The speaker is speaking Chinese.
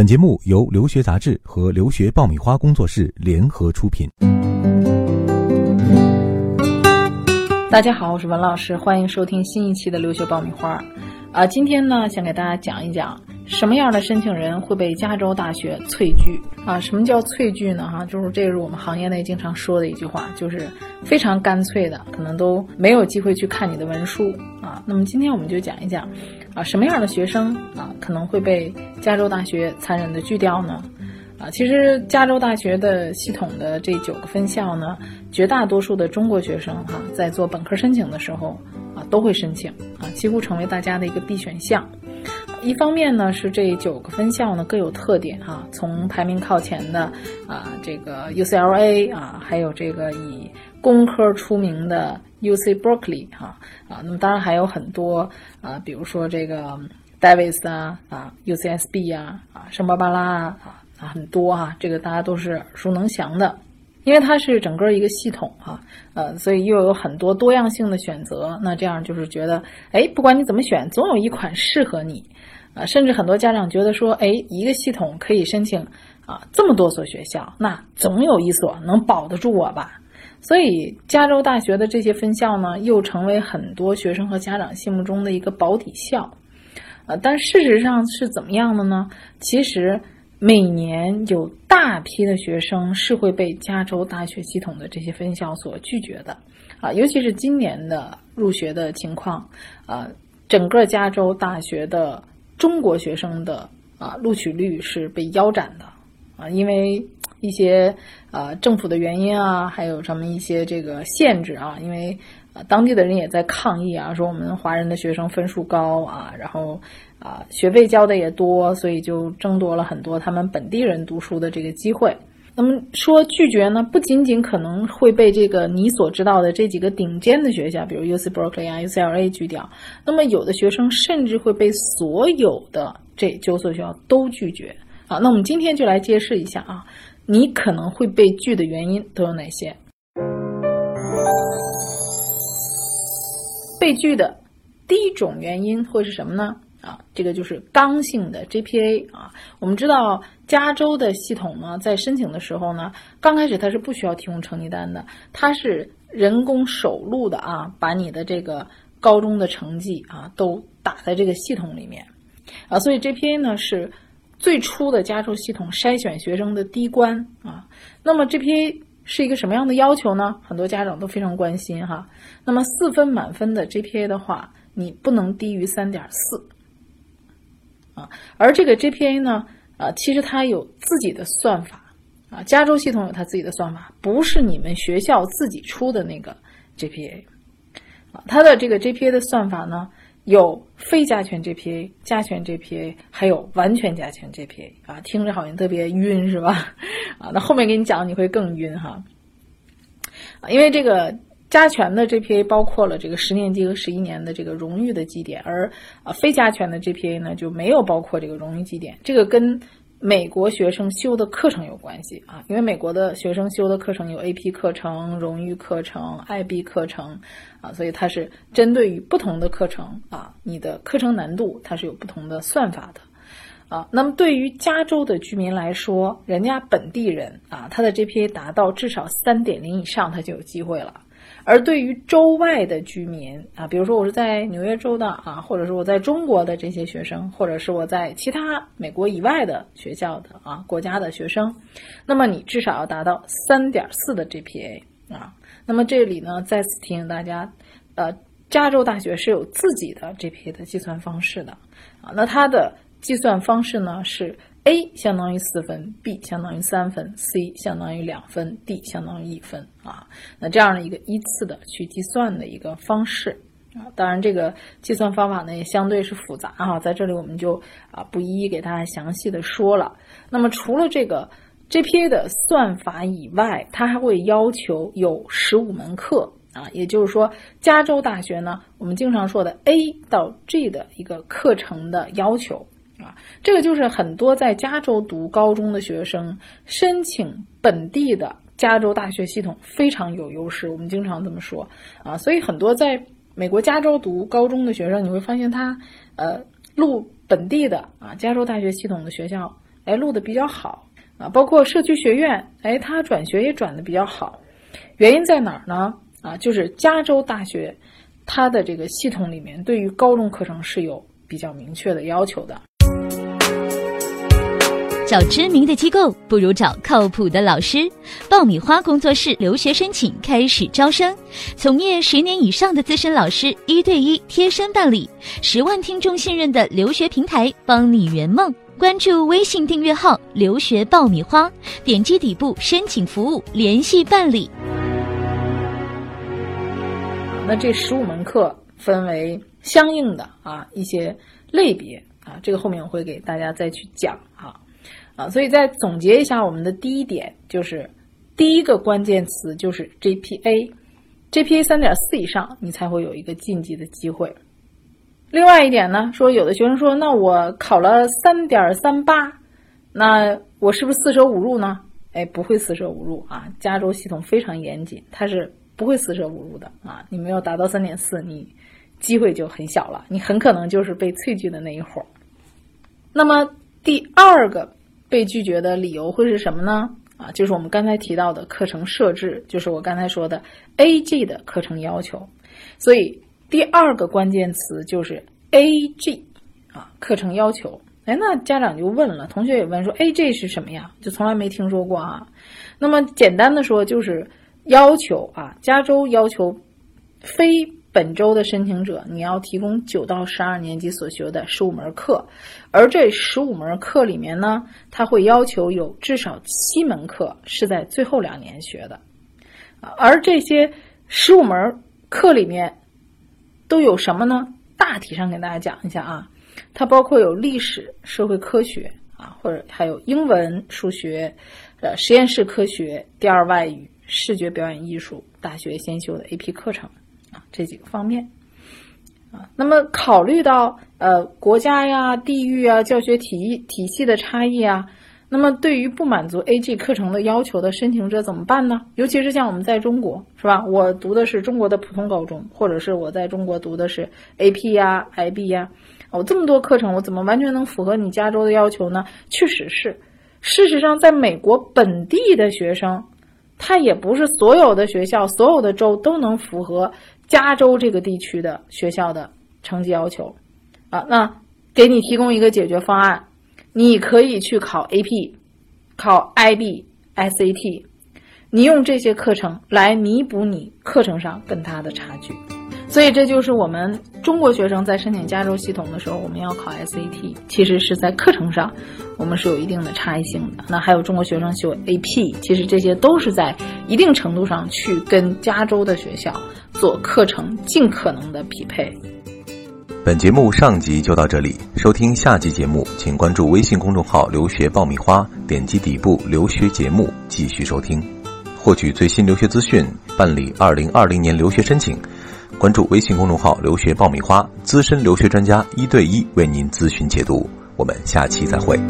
本节目由留学杂志和留学爆米花工作室联合出品。大家好，我是文老师，欢迎收听新一期的留学爆米花。啊，今天呢，想给大家讲一讲什么样的申请人会被加州大学萃拒啊？什么叫萃拒呢？哈，就是这是我们行业内经常说的一句话，就是非常干脆的，可能都没有机会去看你的文书啊。那么今天我们就讲一讲啊，什么样的学生啊可能会被加州大学残忍的拒掉呢？啊，其实加州大学的系统的这九个分校呢，绝大多数的中国学生哈，在做本科申请的时候啊。都会申请啊，几乎成为大家的一个必选项。一方面呢，是这九个分校呢各有特点哈，从排名靠前的啊这个 UCLA 啊，还有这个以工科出名的 UC Berkeley 哈啊，那么当然还有很多啊，比如说这个 Davis 啊啊 UCSB 啊啊圣巴巴拉啊啊很多啊，这个大家都是耳熟能详的。因为它是整个一个系统哈，呃，所以又有很多多样性的选择。那这样就是觉得，哎，不管你怎么选，总有一款适合你，啊，甚至很多家长觉得说，哎，一个系统可以申请啊这么多所学校，那总有一所能保得住我吧。所以加州大学的这些分校呢，又成为很多学生和家长心目中的一个保底校，呃，但事实上是怎么样的呢？其实。每年有大批的学生是会被加州大学系统的这些分校所拒绝的，啊，尤其是今年的入学的情况，啊，整个加州大学的中国学生的啊录取率是被腰斩的，啊，因为一些啊政府的原因啊，还有什么一些这个限制啊，因为啊当地的人也在抗议啊，说我们华人的学生分数高啊，然后。啊，学费交的也多，所以就争夺了很多他们本地人读书的这个机会。那么说拒绝呢，不仅仅可能会被这个你所知道的这几个顶尖的学校，比如 U C Berkeley 啊、UCLA 拒掉。那么有的学生甚至会被所有的这九所学校都拒绝。啊，那我们今天就来揭示一下啊，你可能会被拒的原因都有哪些？被拒的第一种原因会是什么呢？啊，这个就是刚性的 GPA 啊。我们知道加州的系统呢，在申请的时候呢，刚开始它是不需要提供成绩单的，它是人工手录的啊，把你的这个高中的成绩啊都打在这个系统里面啊。所以 GPA 呢是最初的加州系统筛选学生的第一关啊。那么 GPA 是一个什么样的要求呢？很多家长都非常关心哈。那么四分满分的 GPA 的话，你不能低于三点四。而这个 GPA 呢，啊，其实它有自己的算法，啊，加州系统有它自己的算法，不是你们学校自己出的那个 GPA，啊，它的这个 GPA 的算法呢，有非加权 GPA、加权 GPA，还有完全加权 GPA，啊，听着好像特别晕是吧？啊，那后面给你讲你会更晕哈，啊，因为这个。加权的 GPA 包括了这个十年级和十一年的这个荣誉的绩点，而啊非加权的 GPA 呢就没有包括这个荣誉绩点。这个跟美国学生修的课程有关系啊，因为美国的学生修的课程有 AP 课程、荣誉课程、IB 课程啊，所以它是针对于不同的课程啊，你的课程难度它是有不同的算法的啊。那么对于加州的居民来说，人家本地人啊，他的 GPA 达到至少三点零以上，他就有机会了。而对于州外的居民啊，比如说我是在纽约州的啊，或者是我在中国的这些学生，或者是我在其他美国以外的学校的啊国家的学生，那么你至少要达到三点四的 GPA 啊。那么这里呢，再次提醒大家，呃，加州大学是有自己的 GPA 的计算方式的啊。那它的计算方式呢是。A 相当于四分，B 相当于三分，C 相当于两分，D 相当于一分啊。那这样的一个依次的去计算的一个方式啊，当然这个计算方法呢也相对是复杂哈，在这里我们就啊不一一给大家详细的说了。那么除了这个 GPA 的算法以外，它还会要求有十五门课啊，也就是说加州大学呢，我们经常说的 A 到 G 的一个课程的要求。啊，这个就是很多在加州读高中的学生申请本地的加州大学系统非常有优势。我们经常这么说啊，所以很多在美国加州读高中的学生，你会发现他呃录本地的啊加州大学系统的学校哎，录的比较好啊。包括社区学院，哎，他转学也转的比较好。原因在哪儿呢？啊，就是加州大学它的这个系统里面对于高中课程是有比较明确的要求的。找知名的机构不如找靠谱的老师。爆米花工作室留学申请开始招生，从业十年以上的资深老师一对一贴身办理，十万听众信任的留学平台，帮你圆梦。关注微信订阅号“留学爆米花”，点击底部申请服务联系办理。那这十五门课分为相应的啊一些类别啊，这个后面我会给大家再去讲啊。所以再总结一下，我们的第一点就是第一个关键词就是 GPA，GPA 三点四以上，你才会有一个晋级的机会。另外一点呢，说有的学生说，那我考了三点三八，那我是不是四舍五入呢？哎，不会四舍五入啊，加州系统非常严谨，它是不会四舍五入的啊。你没有达到三点四，你机会就很小了，你很可能就是被萃取的那一伙。那么第二个。被拒绝的理由会是什么呢？啊，就是我们刚才提到的课程设置，就是我刚才说的 A G 的课程要求。所以第二个关键词就是 A G 啊，课程要求。哎，那家长就问了，同学也问说 A G 是什么呀？就从来没听说过啊。那么简单的说，就是要求啊，加州要求非。本周的申请者，你要提供九到十二年级所学的十五门课，而这十五门课里面呢，他会要求有至少七门课是在最后两年学的，而这些十五门课里面都有什么呢？大体上给大家讲一下啊，它包括有历史、社会科学啊，或者还有英文、数学、呃实验室科学、第二外语、视觉表演艺术、大学先修的 AP 课程。这几个方面，啊，那么考虑到呃国家呀、地域啊、教学体体系的差异啊，那么对于不满足 A G 课程的要求的申请者怎么办呢？尤其是像我们在中国，是吧？我读的是中国的普通高中，或者是我在中国读的是 A P 呀、I B 呀，我这么多课程，我怎么完全能符合你加州的要求呢？确实是，事实上，在美国本地的学生，他也不是所有的学校、所有的州都能符合。加州这个地区的学校的成绩要求，啊，那给你提供一个解决方案，你可以去考 AP，考 IB、SAT，你用这些课程来弥补你课程上跟他的差距。所以这就是我们中国学生在申请加州系统的时候，我们要考 SAT，其实是在课程上我们是有一定的差异性的。那还有中国学生修 AP，其实这些都是在一定程度上去跟加州的学校做课程尽可能的匹配。本节目上集就到这里，收听下集节目，请关注微信公众号“留学爆米花”，点击底部留学节目继续收听，获取最新留学资讯，办理二零二零年留学申请。关注微信公众号“留学爆米花”，资深留学专家一对一为您咨询解读。我们下期再会。